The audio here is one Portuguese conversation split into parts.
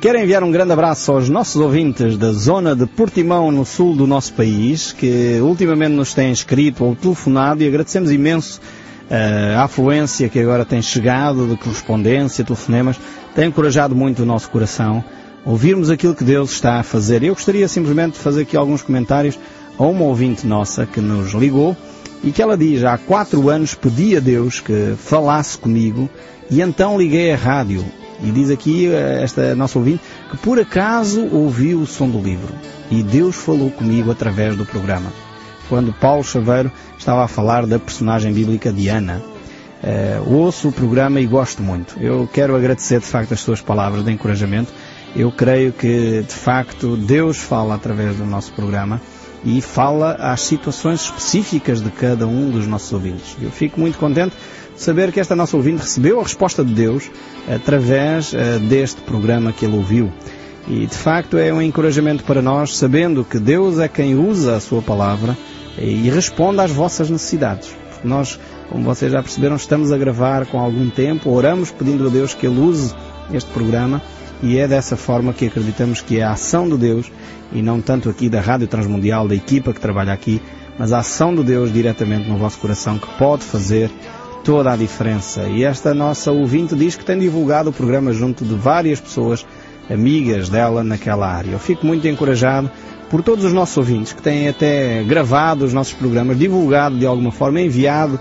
Quero enviar um grande abraço aos nossos ouvintes da zona de Portimão, no sul do nosso país, que ultimamente nos têm escrito ou telefonado e agradecemos imenso uh, a afluência que agora tem chegado de correspondência, telefonemas, tem encorajado muito o nosso coração ouvirmos aquilo que Deus está a fazer. Eu gostaria simplesmente de fazer aqui alguns comentários a uma ouvinte nossa que nos ligou e que ela diz, há quatro anos pedi a Deus que falasse comigo e então liguei a rádio. E diz aqui eh, esta nossa ouvinte que por acaso ouviu o som do livro e Deus falou comigo através do programa. Quando Paulo Chaveiro estava a falar da personagem bíblica de Ana. Uh, ouço o programa e gosto muito. Eu quero agradecer de facto as suas palavras de encorajamento. Eu creio que de facto Deus fala através do nosso programa e fala às situações específicas de cada um dos nossos ouvintes. Eu fico muito contente de saber que esta nossa ouvinte recebeu a resposta de Deus através uh, deste programa que ele ouviu. E de facto é um encorajamento para nós, sabendo que Deus é quem usa a sua palavra e responde às vossas necessidades. Porque nós, como vocês já perceberam, estamos a gravar com algum tempo, oramos pedindo a Deus que Ele use este programa e é dessa forma que acreditamos que é a ação de Deus, e não tanto aqui da Rádio Transmundial, da equipa que trabalha aqui, mas a ação de Deus diretamente no vosso coração que pode fazer toda a diferença. E esta nossa ouvinte diz que tem divulgado o programa junto de várias pessoas amigas dela naquela área. Eu fico muito encorajado por todos os nossos ouvintes que têm até gravado os nossos programas, divulgado de alguma forma, enviado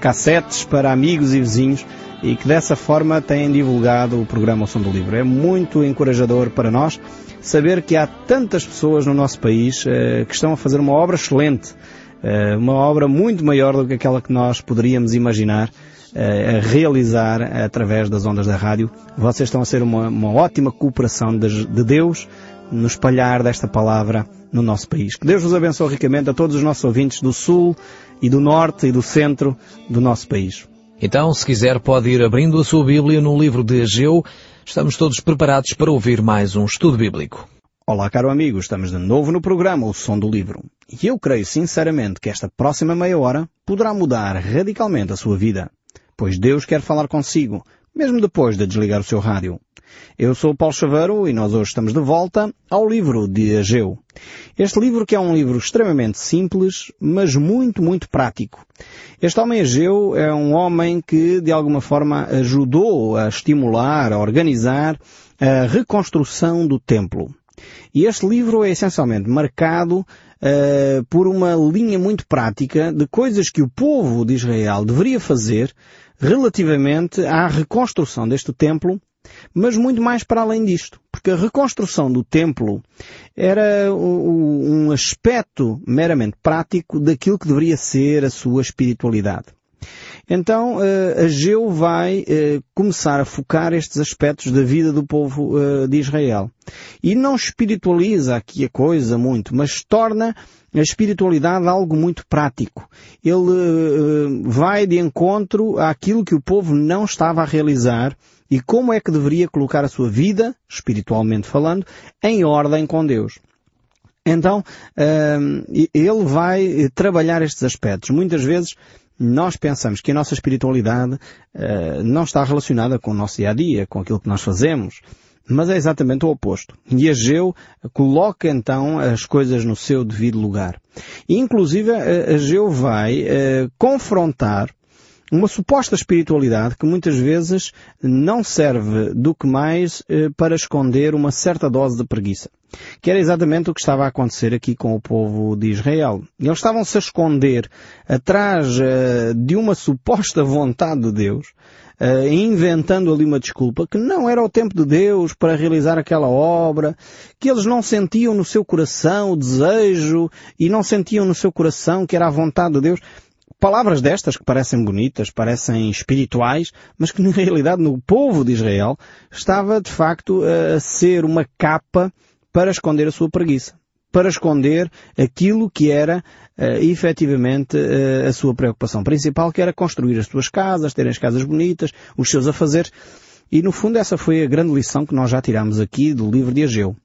cassetes para amigos e vizinhos e que dessa forma têm divulgado o programa O Som do Livro. É muito encorajador para nós saber que há tantas pessoas no nosso país eh, que estão a fazer uma obra excelente, eh, uma obra muito maior do que aquela que nós poderíamos imaginar eh, a realizar através das ondas da rádio. Vocês estão a ser uma, uma ótima cooperação de, de Deus no espalhar desta palavra no nosso país. Que Deus vos abençoe ricamente a todos os nossos ouvintes do Sul e do Norte e do Centro do nosso país. Então, se quiser, pode ir abrindo a sua Bíblia no livro de Ageu. Estamos todos preparados para ouvir mais um estudo bíblico. Olá, caro amigo, estamos de novo no programa O Som do Livro. E eu creio sinceramente que esta próxima meia hora poderá mudar radicalmente a sua vida. Pois Deus quer falar consigo, mesmo depois de desligar o seu rádio. Eu sou o Paulo Chaveiro e nós hoje estamos de volta ao livro de Ageu. Este livro que é um livro extremamente simples, mas muito, muito prático. Este homem Ageu é um homem que de alguma forma ajudou a estimular, a organizar a reconstrução do templo. E este livro é essencialmente marcado uh, por uma linha muito prática de coisas que o povo de Israel deveria fazer relativamente à reconstrução deste templo mas muito mais para além disto, porque a reconstrução do templo era um aspecto meramente prático daquilo que deveria ser a sua espiritualidade. Então, uh, Ageu vai uh, começar a focar estes aspectos da vida do povo uh, de Israel. E não espiritualiza aqui a coisa muito, mas torna a espiritualidade algo muito prático. Ele vai de encontro àquilo que o povo não estava a realizar e como é que deveria colocar a sua vida, espiritualmente falando, em ordem com Deus. Então, ele vai trabalhar estes aspectos. Muitas vezes nós pensamos que a nossa espiritualidade hum, não está relacionada com o nosso dia a dia, com aquilo que nós fazemos, mas é exatamente o oposto. E Ageu coloca então as coisas no seu devido lugar. E, inclusive, Ageu vai uh, confrontar uma suposta espiritualidade que muitas vezes não serve do que mais eh, para esconder uma certa dose de preguiça. Que era exatamente o que estava a acontecer aqui com o povo de Israel. Eles estavam-se a esconder atrás eh, de uma suposta vontade de Deus, eh, inventando ali uma desculpa que não era o tempo de Deus para realizar aquela obra, que eles não sentiam no seu coração o desejo e não sentiam no seu coração que era a vontade de Deus. Palavras destas que parecem bonitas, parecem espirituais, mas que na realidade no povo de Israel estava de facto a ser uma capa para esconder a sua preguiça. Para esconder aquilo que era uh, efetivamente uh, a sua preocupação principal, que era construir as suas casas, ter as casas bonitas, os seus afazeres. E no fundo essa foi a grande lição que nós já tiramos aqui do livro de Ageu.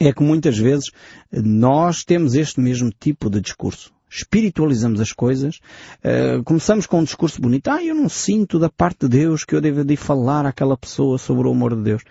É que muitas vezes nós temos este mesmo tipo de discurso espiritualizamos as coisas, uh, começamos com um discurso bonito, ah, eu não sinto da parte de Deus que eu devo de falar àquela pessoa sobre o amor de Deus.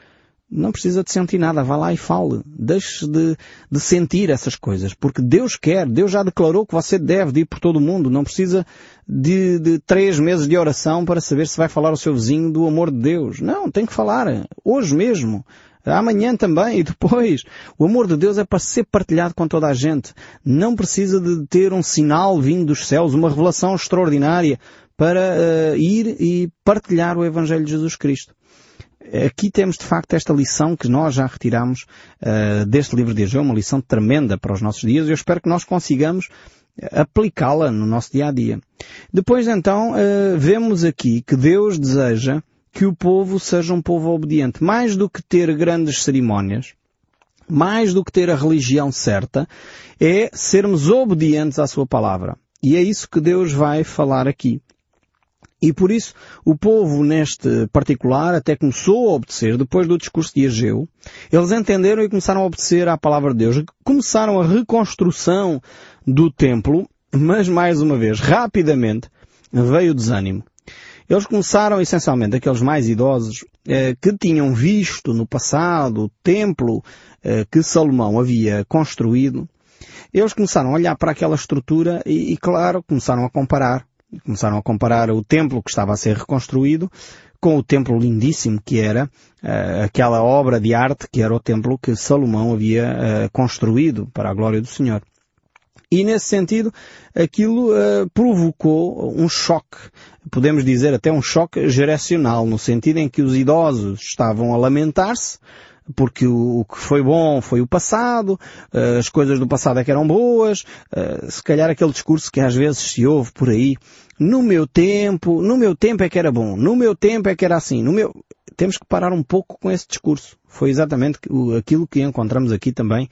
Não precisa de sentir nada, vá lá e fale. Deixe de, de sentir essas coisas, porque Deus quer, Deus já declarou que você deve ir por todo o mundo. Não precisa de, de três meses de oração para saber se vai falar ao seu vizinho do amor de Deus. Não, tem que falar. Hoje mesmo. Amanhã também e depois. O amor de Deus é para ser partilhado com toda a gente. Não precisa de ter um sinal vindo dos céus, uma revelação extraordinária para uh, ir e partilhar o Evangelho de Jesus Cristo. Aqui temos de facto esta lição que nós já retiramos uh, deste livro de Ageu, uma lição tremenda para os nossos dias e eu espero que nós consigamos aplicá-la no nosso dia a dia. Depois então uh, vemos aqui que Deus deseja que o povo seja um povo obediente. Mais do que ter grandes cerimónias, mais do que ter a religião certa, é sermos obedientes à sua palavra. E é isso que Deus vai falar aqui. E por isso o povo neste particular até começou a obedecer depois do discurso de Ageu. Eles entenderam e começaram a obedecer à palavra de Deus. Começaram a reconstrução do templo, mas mais uma vez, rapidamente, veio o desânimo. Eles começaram, essencialmente, aqueles mais idosos, eh, que tinham visto no passado o templo eh, que Salomão havia construído. Eles começaram a olhar para aquela estrutura e, e, claro, começaram a comparar. Começaram a comparar o templo que estava a ser reconstruído com o templo lindíssimo que era uh, aquela obra de arte que era o templo que Salomão havia uh, construído para a glória do Senhor. E nesse sentido, aquilo uh, provocou um choque, podemos dizer até um choque geracional, no sentido em que os idosos estavam a lamentar-se, porque o, que foi bom foi o passado, uh, as coisas do passado é que eram boas, uh, se calhar aquele discurso que às vezes se ouve por aí, no meu tempo, no meu tempo é que era bom, no meu tempo é que era assim, no meu... Temos que parar um pouco com esse discurso. Foi exatamente aquilo que encontramos aqui também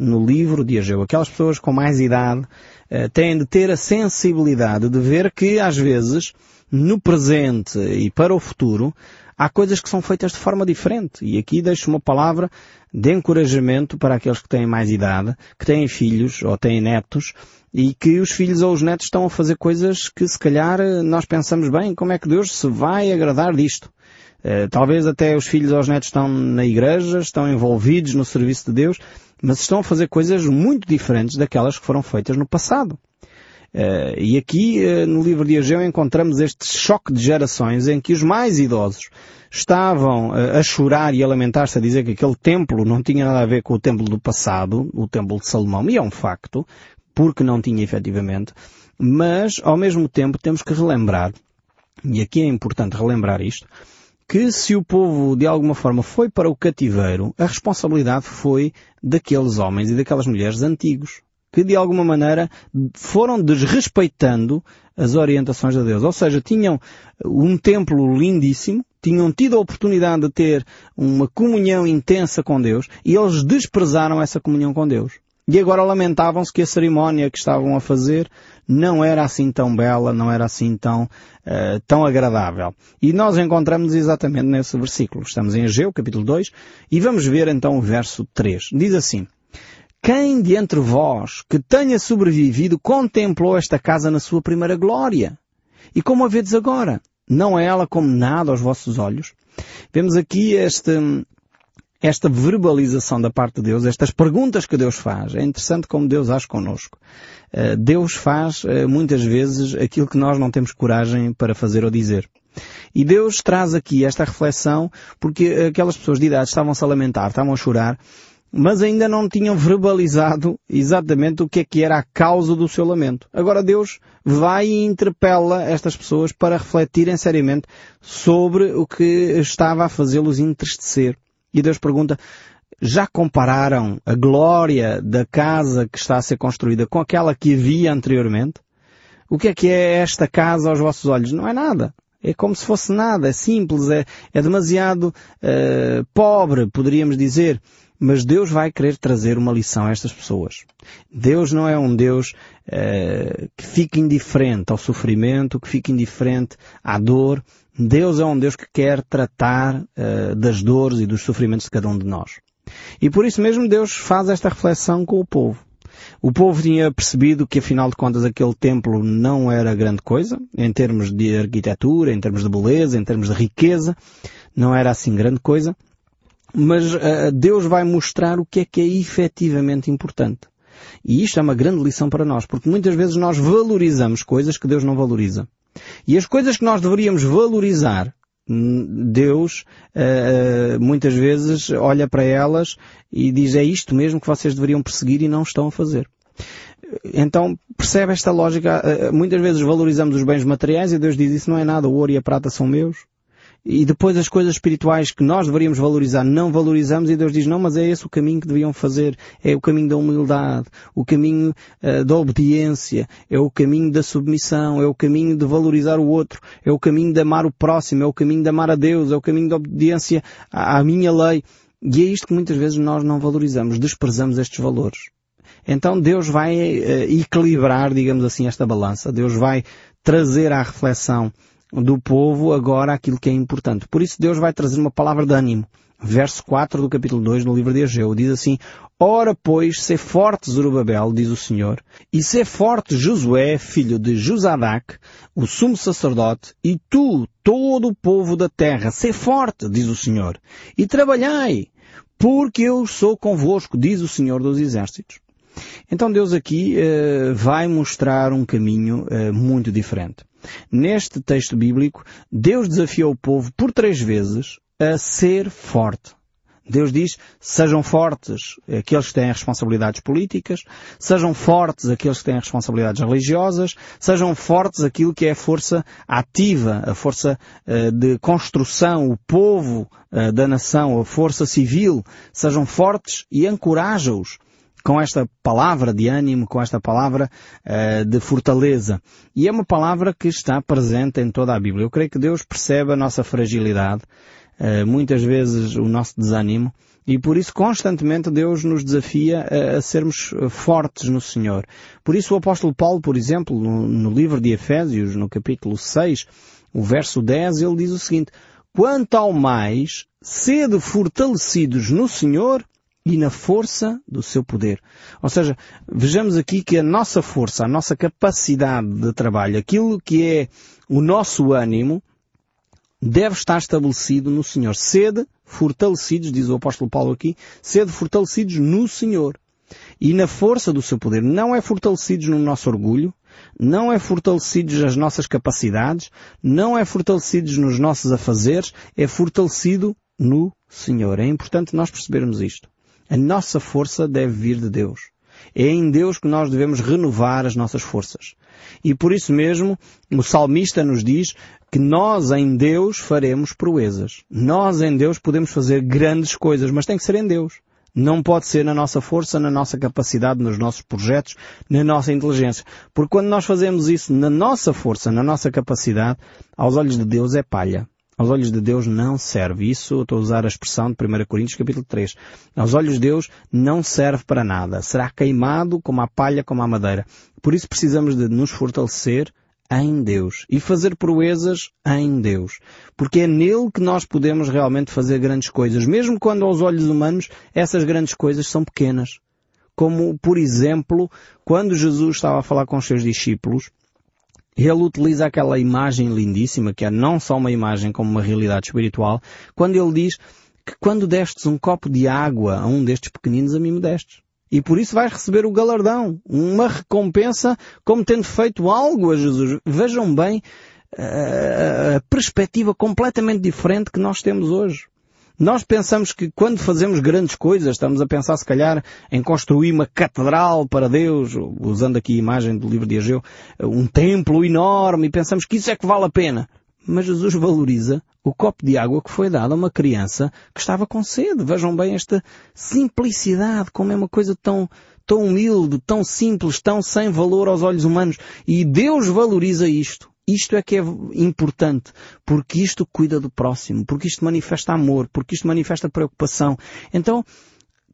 no livro de Ageu. Aquelas pessoas com mais idade uh, têm de ter a sensibilidade de ver que, às vezes, no presente e para o futuro, há coisas que são feitas de forma diferente. E aqui deixo uma palavra de encorajamento para aqueles que têm mais idade, que têm filhos ou têm netos, e que os filhos ou os netos estão a fazer coisas que se calhar nós pensamos bem, como é que Deus se vai agradar disto? Uh, talvez até os filhos ou os netos estão na igreja, estão envolvidos no serviço de Deus, mas estão a fazer coisas muito diferentes daquelas que foram feitas no passado. Uh, e aqui uh, no livro de Ageu encontramos este choque de gerações em que os mais idosos estavam uh, a chorar e a lamentar-se a dizer que aquele templo não tinha nada a ver com o templo do passado, o templo de Salomão, e é um facto, porque não tinha efetivamente, mas ao mesmo tempo temos que relembrar, e aqui é importante relembrar isto, que se o povo de alguma forma foi para o cativeiro, a responsabilidade foi daqueles homens e daquelas mulheres antigos, que de alguma maneira foram desrespeitando as orientações de Deus. Ou seja, tinham um templo lindíssimo, tinham tido a oportunidade de ter uma comunhão intensa com Deus e eles desprezaram essa comunhão com Deus. E agora lamentavam-se que a cerimónia que estavam a fazer não era assim tão bela, não era assim tão, uh, tão agradável. E nós encontramos exatamente nesse versículo. Estamos em Ageu, capítulo 2, e vamos ver então o verso 3. Diz assim, Quem de entre vós que tenha sobrevivido contemplou esta casa na sua primeira glória? E como a vedes agora? Não é ela como nada aos vossos olhos? Vemos aqui este, esta verbalização da parte de Deus, estas perguntas que Deus faz. É interessante como Deus age connosco. Eh, Deus faz eh, muitas vezes aquilo que nós não temos coragem para fazer ou dizer. E Deus traz aqui esta reflexão porque aquelas pessoas de idade estavam-se a lamentar, estavam a chorar, mas ainda não tinham verbalizado exatamente o que é que era a causa do seu lamento. Agora Deus vai e interpela estas pessoas para refletirem seriamente sobre o que estava a fazê-los entristecer. E Deus pergunta, já compararam a glória da casa que está a ser construída com aquela que havia anteriormente? O que é que é esta casa aos vossos olhos? Não é nada. É como se fosse nada, é simples, é, é demasiado uh, pobre, poderíamos dizer. Mas Deus vai querer trazer uma lição a estas pessoas. Deus não é um Deus uh, que fica indiferente ao sofrimento, que fica indiferente à dor. Deus é um Deus que quer tratar uh, das dores e dos sofrimentos de cada um de nós. E por isso mesmo Deus faz esta reflexão com o povo. O povo tinha percebido que afinal de contas aquele templo não era grande coisa, em termos de arquitetura, em termos de beleza, em termos de riqueza, não era assim grande coisa. mas uh, Deus vai mostrar o que é que é efetivamente importante. E isto é uma grande lição para nós, porque muitas vezes nós valorizamos coisas que Deus não valoriza. E as coisas que nós deveríamos valorizar, Deus uh, muitas vezes olha para elas e diz é isto mesmo que vocês deveriam perseguir e não estão a fazer. Então, percebe esta lógica? Muitas vezes valorizamos os bens materiais e Deus diz isso não é nada, o ouro e a prata são meus. E depois as coisas espirituais que nós deveríamos valorizar, não valorizamos e Deus diz, não, mas é esse o caminho que deviam fazer. É o caminho da humildade, o caminho uh, da obediência, é o caminho da submissão, é o caminho de valorizar o outro, é o caminho de amar o próximo, é o caminho de amar a Deus, é o caminho da obediência à, à minha lei. E é isto que muitas vezes nós não valorizamos, desprezamos estes valores. Então Deus vai uh, equilibrar, digamos assim, esta balança. Deus vai trazer à reflexão do povo agora aquilo que é importante. Por isso Deus vai trazer uma palavra de ânimo. Verso 4 do capítulo 2 no livro de Ageu diz assim, Ora pois, ser forte Zorobabel, diz o Senhor, e ser forte Josué, filho de Josadac, o sumo sacerdote, e tu, todo o povo da terra, ser forte, diz o Senhor, e trabalhai, porque eu sou convosco, diz o Senhor dos Exércitos. Então Deus aqui uh, vai mostrar um caminho uh, muito diferente. Neste texto bíblico, Deus desafiou o povo por três vezes a ser forte. Deus diz, sejam fortes aqueles que têm responsabilidades políticas, sejam fortes aqueles que têm responsabilidades religiosas, sejam fortes aquilo que é a força ativa, a força uh, de construção, o povo uh, da nação, a força civil, sejam fortes e encoraja-os com esta palavra de ânimo, com esta palavra uh, de fortaleza. E é uma palavra que está presente em toda a Bíblia. Eu creio que Deus percebe a nossa fragilidade, uh, muitas vezes o nosso desânimo, e por isso constantemente Deus nos desafia a, a sermos fortes no Senhor. Por isso o apóstolo Paulo, por exemplo, no, no livro de Efésios, no capítulo 6, o verso 10, ele diz o seguinte, Quanto ao mais, sede fortalecidos no Senhor e na força do seu poder. Ou seja, vejamos aqui que a nossa força, a nossa capacidade de trabalho, aquilo que é o nosso ânimo, deve estar estabelecido no Senhor. Sede fortalecidos, diz o apóstolo Paulo aqui, sede fortalecidos no Senhor. E na força do seu poder. Não é fortalecidos no nosso orgulho, não é fortalecidos nas nossas capacidades, não é fortalecidos nos nossos afazeres, é fortalecido no Senhor. É importante nós percebermos isto. A nossa força deve vir de Deus. É em Deus que nós devemos renovar as nossas forças. E por isso mesmo, o salmista nos diz que nós em Deus faremos proezas. Nós em Deus podemos fazer grandes coisas, mas tem que ser em Deus. Não pode ser na nossa força, na nossa capacidade, nos nossos projetos, na nossa inteligência. Porque quando nós fazemos isso na nossa força, na nossa capacidade, aos olhos de Deus é palha aos olhos de Deus não serve. Isso estou a usar a expressão de 1 Coríntios capítulo 3. Aos olhos de Deus não serve para nada. Será queimado como a palha, como a madeira. Por isso precisamos de nos fortalecer em Deus e fazer proezas em Deus. Porque é nele que nós podemos realmente fazer grandes coisas, mesmo quando aos olhos humanos essas grandes coisas são pequenas. Como, por exemplo, quando Jesus estava a falar com os seus discípulos, ele utiliza aquela imagem lindíssima, que é não só uma imagem como uma realidade espiritual, quando ele diz que quando destes um copo de água a um destes pequeninos, a mim me destes. E por isso vais receber o galardão, uma recompensa como tendo feito algo a Jesus. Vejam bem eh, a perspectiva completamente diferente que nós temos hoje. Nós pensamos que quando fazemos grandes coisas, estamos a pensar se calhar em construir uma catedral para Deus, usando aqui a imagem do livro de Ageu, um templo enorme, e pensamos que isso é que vale a pena. Mas Jesus valoriza o copo de água que foi dado a uma criança que estava com sede. Vejam bem esta simplicidade, como é uma coisa tão, tão humilde, tão simples, tão sem valor aos olhos humanos. E Deus valoriza isto. Isto é que é importante, porque isto cuida do próximo, porque isto manifesta amor, porque isto manifesta preocupação. Então,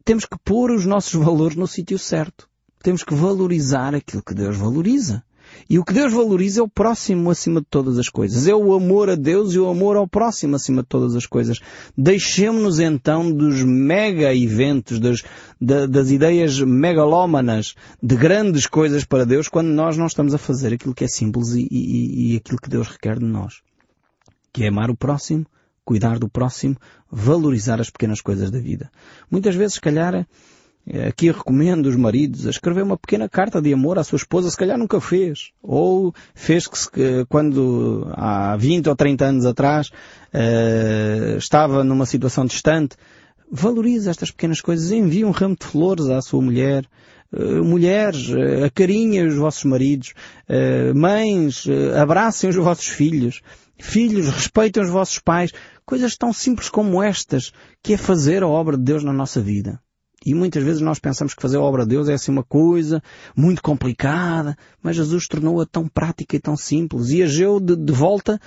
temos que pôr os nossos valores no sítio certo. Temos que valorizar aquilo que Deus valoriza. E o que Deus valoriza é o próximo acima de todas as coisas. É o amor a Deus e o amor ao próximo acima de todas as coisas. Deixemos-nos então dos mega eventos, das, das ideias megalómanas de grandes coisas para Deus quando nós não estamos a fazer aquilo que é simples e, e, e aquilo que Deus requer de nós. Que é amar o próximo cuidar do próximo, valorizar as pequenas coisas da vida. Muitas vezes, se calhar, aqui recomendo os maridos a escrever uma pequena carta de amor à sua esposa, se calhar nunca fez. Ou fez que quando há 20 ou 30 anos atrás uh, estava numa situação distante. Valorize estas pequenas coisas, envie um ramo de flores à sua mulher, Uh, mulheres, uh, acarinhem os vossos maridos, mães, abracem os vossos filhos, filhos, respeitem os vossos pais, coisas tão simples como estas, que é fazer a obra de Deus na nossa vida. E muitas vezes nós pensamos que fazer a obra de Deus é assim uma coisa muito complicada, mas Jesus tornou-a tão prática e tão simples. E Ageu, de, de volta,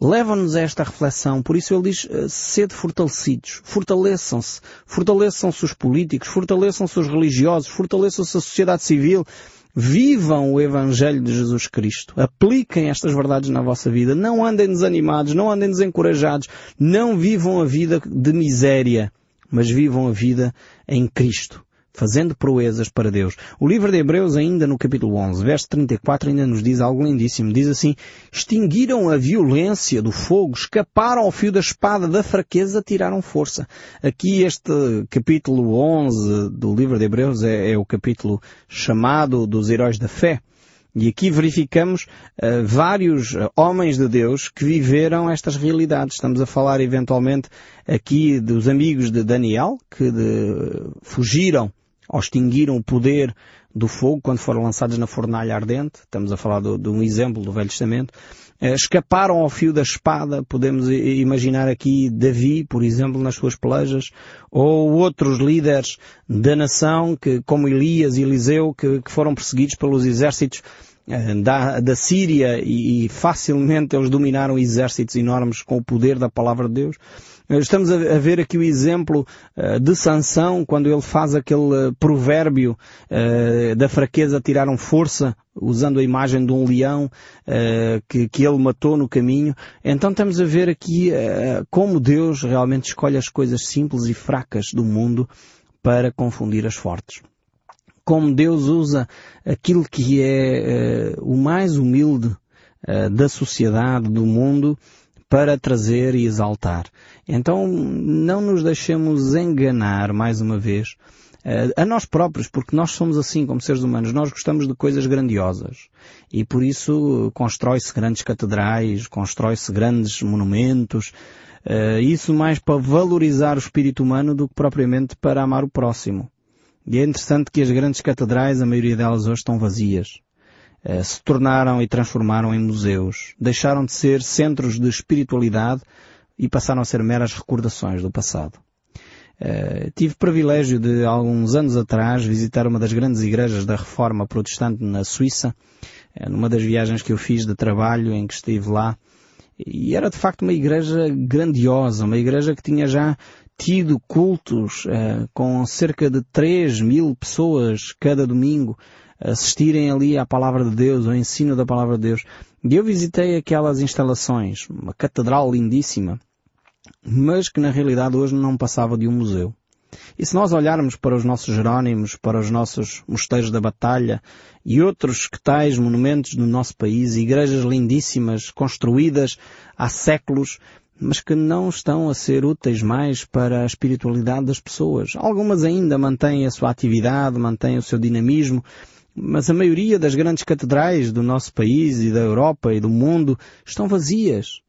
leva-nos a esta reflexão. Por isso ele diz, eh, sede fortalecidos, fortaleçam-se, fortaleçam-se os políticos, fortaleçam-se os religiosos, fortaleçam-se a sociedade civil, vivam o Evangelho de Jesus Cristo. Apliquem estas verdades na vossa vida. Não andem desanimados, não andem desencorajados, não vivam a vida de miséria mas vivam a vida em Cristo, fazendo proezas para Deus. O livro de Hebreus, ainda no capítulo 11, verso 34, ainda nos diz algo lindíssimo. Diz assim, extinguiram a violência do fogo, escaparam ao fio da espada da fraqueza, tiraram força. Aqui este capítulo 11 do livro de Hebreus é, é o capítulo chamado dos heróis da fé. E aqui verificamos uh, vários uh, homens de Deus que viveram estas realidades. Estamos a falar eventualmente aqui dos amigos de Daniel, que de, fugiram ou extinguiram o poder do fogo quando foram lançados na fornalha ardente. Estamos a falar de um exemplo do Velho Testamento. Escaparam ao fio da espada. Podemos imaginar aqui Davi, por exemplo, nas suas pelejas, ou outros líderes da nação, que, como Elias e Eliseu, que, que foram perseguidos pelos exércitos eh, da, da Síria e, e, facilmente eles dominaram exércitos enormes com o poder da palavra de Deus. Eh, estamos a, ver aqui o exemplo uh, de Sansão, quando ele faz aquele provérbio uh, da fraqueza tiraram força, usando a imagem de um leão uh, que, que ele matou no caminho. Então estamos a ver aqui como Deus realmente escolhe as coisas simples e fracas do mundo para confundir as fortes como Deus usa aquilo que é uh, o mais humilde uh, da sociedade, do mundo, para trazer e exaltar. Então, não nos deixemos enganar, mais uma vez, uh, a nós próprios, porque nós somos assim como seres humanos, nós gostamos de coisas grandiosas. E por isso constrói-se grandes catedrais, constrói-se grandes monumentos, isso mais para valorizar o espírito humano do que propriamente para amar o próximo. E é interessante que as grandes catedrais, a maioria delas hoje estão vazias. Eh, se tornaram e transformaram em museus. Deixaram de ser centros de espiritualidade e passaram a ser meras recordações do passado. Uh, tive privilégio de, alguns anos atrás, visitar uma das grandes igrejas da Reforma Protestante na Suíça, uh, numa das viagens que eu fiz de trabalho em que estive lá. E era de facto uma igreja grandiosa, uma igreja que tinha já tido cultos uh, com cerca de 3 mil pessoas cada domingo assistirem ali à palavra de Deus, ao ensino da palavra de Deus. E eu visitei aquelas instalações, uma catedral lindíssima, mas que na realidade hoje não passava de um museu. E se nós olharmos para os nossos Jerónimos, para os nossos mosteiros da batalha e outros que tais monumentos do nosso país, igrejas lindíssimas, construídas há séculos, mas que não estão a ser úteis mais para a espiritualidade das pessoas. Algumas ainda mantêm a sua atividade, mantêm o seu dinamismo, mas a maioria das grandes catedrais do nosso país e da Europa e do mundo estão vazias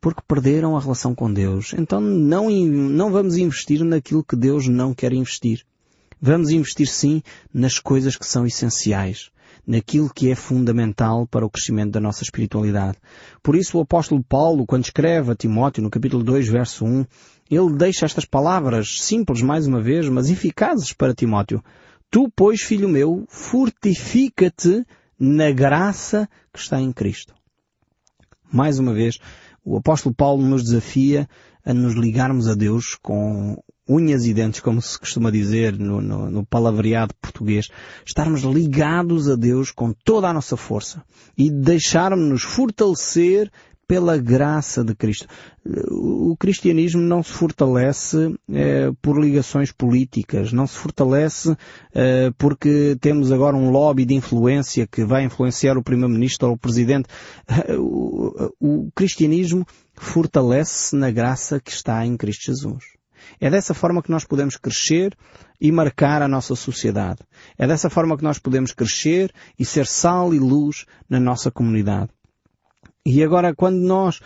porque perderam a relação com Deus. Então não, não vamos investir naquilo que Deus não quer investir. Vamos investir sim nas coisas que são essenciais naquilo que é fundamental para o crescimento da nossa espiritualidade. Por isso o apóstolo Paulo, quando escreve a Timóteo no capítulo 2, verso 1, ele deixa estas palavras simples mais uma vez, mas eficazes para Timóteo. Tu, pois, filho meu, fortifica-te na graça que está em Cristo. Mais uma vez, o apóstolo Paulo nos desafia a nos ligarmos a Deus com unhas e dentes, como se costuma dizer no, no, no, palavreado português, estarmos ligados a Deus com toda a nossa força e deixarmos-nos fortalecer pela graça de Cristo. O cristianismo não se fortalece eh, por ligações políticas, não se fortalece eh, porque temos agora um lobby de influência que vai influenciar o primeiro-ministro ou o presidente. O, o cristianismo fortalece-se na graça que está em Cristo Jesus. É dessa forma que nós podemos crescer e marcar a nossa sociedade. É dessa forma que nós podemos crescer e ser sal e luz na nossa comunidade. E agora, quando nós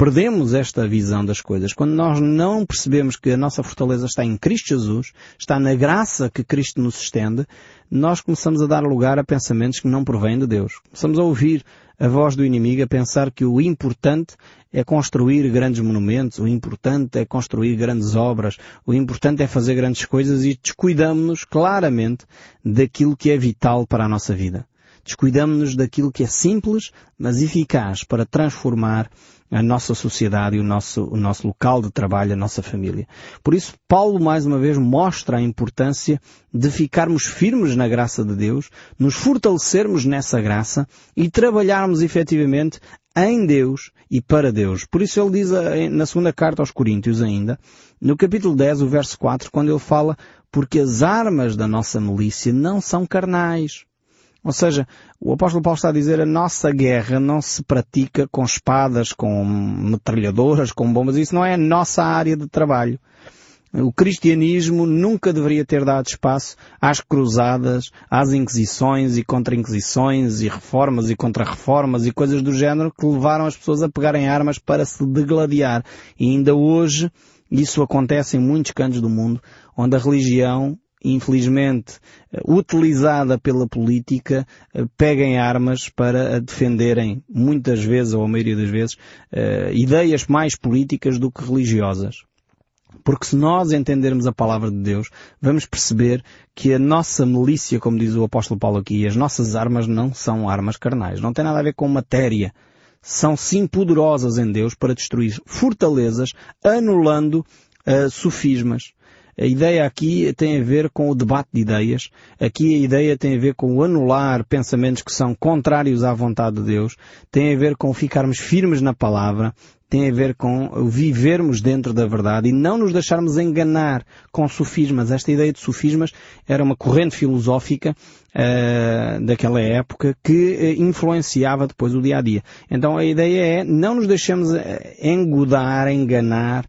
perdemos esta visão das coisas, quando nós não percebemos que a nossa fortaleza está em Cristo Jesus, está na graça que Cristo nos estende, nós começamos a dar lugar a pensamentos que não provêm de Deus. Começamos a ouvir a voz do inimigo a pensar que o importante é construir grandes monumentos, o importante é construir grandes obras, o importante é fazer grandes coisas e descuidamos-nos claramente daquilo que é vital para a nossa vida. Descuidamos-nos daquilo que é simples, mas eficaz para transformar a nossa sociedade e o nosso, o nosso local de trabalho, a nossa família. Por isso, Paulo mais uma vez mostra a importância de ficarmos firmes na graça de Deus, nos fortalecermos nessa graça e trabalharmos efetivamente em Deus e para Deus. Por isso ele diz eh, na segunda carta aos Coríntios ainda, no capítulo 10, o verso 4, quando ele fala, porque as armas da nossa milícia não são carnais, ou seja, o apóstolo Paulo está a dizer a nossa guerra não se pratica com espadas, com metralhadoras, com bombas. Isso não é a nossa área de trabalho. O cristianismo nunca deveria ter dado espaço às cruzadas, às inquisições e contra-inquisições e reformas e contra-reformas e coisas do género que levaram as pessoas a pegarem armas para se degladiar. E ainda hoje isso acontece em muitos cantos do mundo, onde a religião infelizmente eh, utilizada pela política, eh, peguem armas para defenderem, muitas vezes, ou a maioria das vezes, eh, ideias mais políticas do que religiosas. Porque se nós entendermos a palavra de Deus, vamos perceber que a nossa milícia, como diz o apóstolo Paulo aqui, as nossas armas não são armas carnais. Não tem nada a ver com matéria. São sim poderosas em Deus para destruir fortalezas, anulando uh, sofismas. A ideia aqui tem a ver com o debate de ideias. Aqui a ideia tem a ver com o anular pensamentos que são contrários à vontade de Deus. Tem a ver com ficarmos firmes na palavra. Tem a ver com vivermos dentro da verdade e não nos deixarmos enganar com sofismas. Esta ideia de sofismas era uma corrente filosófica uh, daquela época que uh, influenciava depois o dia a dia. Então a ideia é não nos deixemos eh, engodar, enganar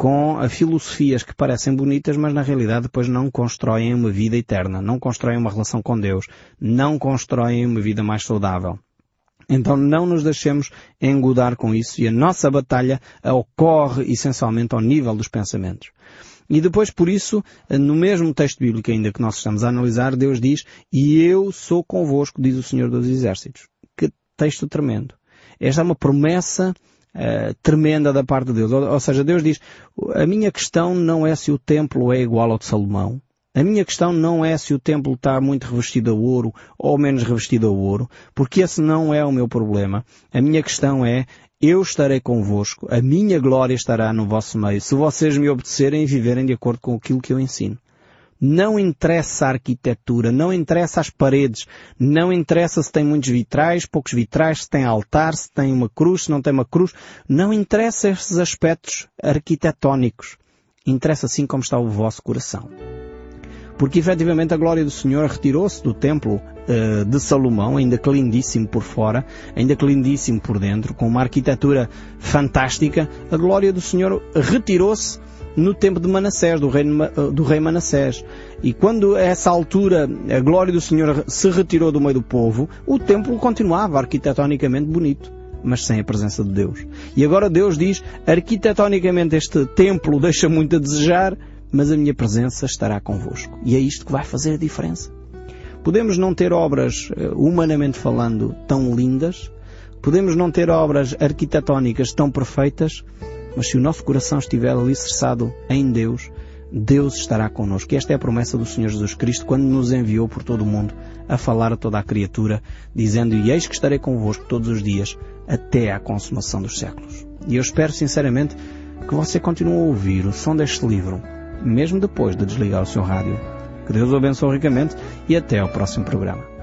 com filosofias que parecem bonitas, mas na realidade depois não constroem uma vida eterna, não constroem uma relação com Deus, não constroem uma vida mais saudável. Então não nos deixemos engodar com isso e a nossa batalha ocorre essencialmente ao nível dos pensamentos. E depois, por isso, no mesmo texto bíblico ainda que nós estamos a analisar, Deus diz, e eu sou convosco, diz o Senhor dos Exércitos. Que texto tremendo. Esta é uma promessa uh, tremenda da parte de Deus. Ou, ou seja, Deus diz, a minha questão não é se o templo é igual ao de Salomão. A minha questão não é se o templo está muito revestido a ouro ou menos revestido a ouro, porque esse não é o meu problema. A minha questão é, eu estarei convosco, a minha glória estará no vosso meio, se vocês me obedecerem e viverem de acordo com aquilo que eu ensino. Não interessa a arquitetura, não interessa as paredes, não interessa se tem muitos vitrais, poucos vitrais, se tem altar, se tem uma cruz, se não tem uma cruz. Não interessa esses aspectos arquitetónicos. Interessa sim como está o vosso coração. Porque efetivamente a glória do Senhor retirou-se do templo uh, de Salomão, ainda que lindíssimo por fora, ainda que lindíssimo por dentro, com uma arquitetura fantástica. A glória do Senhor retirou-se no tempo de Manassés, do rei, do rei Manassés. E quando a essa altura a glória do Senhor se retirou do meio do povo, o templo continuava arquitetonicamente bonito mas sem a presença de Deus. E agora Deus diz, arquitetonicamente este templo deixa muito a desejar, mas a minha presença estará convosco. E é isto que vai fazer a diferença. Podemos não ter obras, eh, humanamente falando, tão lindas, podemos não ter obras arquitetónicas tão perfeitas, mas se o nosso coração estiver alicerçado em Deus, Deus estará connosco. E esta é a promessa do Senhor Jesus Cristo quando nos enviou por todo o mundo a falar a toda a criatura, dizendo, e eis que estarei convosco todos os dias, até à consumação dos séculos. E eu espero sinceramente que você continue a ouvir o som deste livro, mesmo depois de desligar o seu rádio. Que Deus o abençoe ricamente e até ao próximo programa.